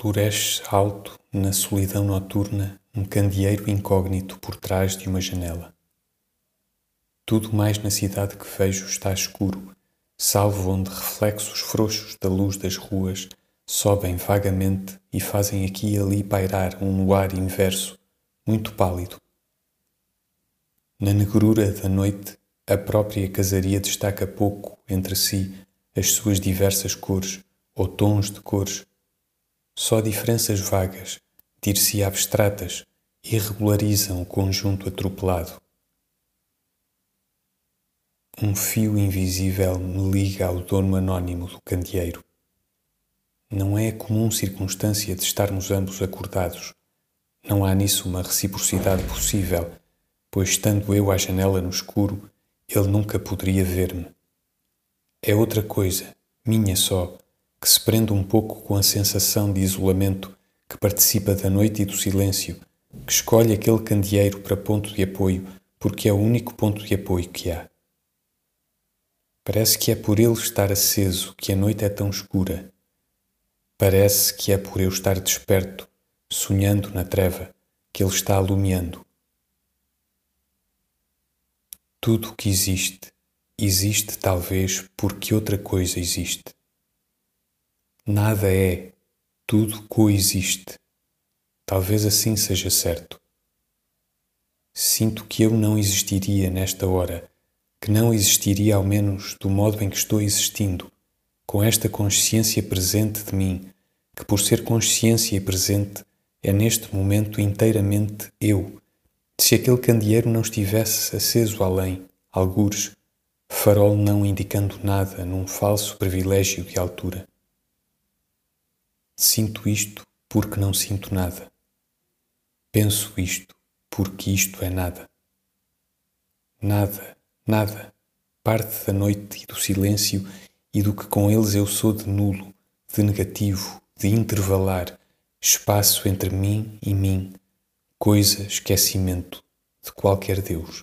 Floresce alto na solidão noturna um candeeiro incógnito por trás de uma janela. Tudo mais na cidade que vejo está escuro, salvo onde reflexos frouxos da luz das ruas sobem vagamente e fazem aqui e ali pairar um luar inverso, muito pálido. Na negrura da noite, a própria casaria destaca pouco entre si as suas diversas cores ou tons de cores só diferenças vagas, dir-se abstratas, irregularizam o conjunto atropelado. Um fio invisível me liga ao dono anônimo do candeeiro. Não é a comum circunstância de estarmos ambos acordados. Não há nisso uma reciprocidade possível, pois estando eu à janela no escuro, ele nunca poderia ver-me. É outra coisa, minha só, que se prende um pouco com a sensação de isolamento que participa da noite e do silêncio, que escolhe aquele candeeiro para ponto de apoio porque é o único ponto de apoio que há. Parece que é por ele estar aceso que a noite é tão escura. Parece que é por eu estar desperto, sonhando na treva, que ele está alumiando. Tudo o que existe, existe talvez porque outra coisa existe. Nada é, tudo coexiste. Talvez assim seja certo. Sinto que eu não existiria nesta hora, que não existiria ao menos do modo em que estou existindo, com esta consciência presente de mim, que por ser consciência e presente é neste momento inteiramente eu. Se aquele candeeiro não estivesse aceso além, algures, farol não indicando nada num falso privilégio de altura. Sinto isto porque não sinto nada. Penso isto porque isto é nada. Nada, nada, parte da noite e do silêncio e do que com eles eu sou de nulo, de negativo, de intervalar, espaço entre mim e mim, coisa, esquecimento de qualquer Deus.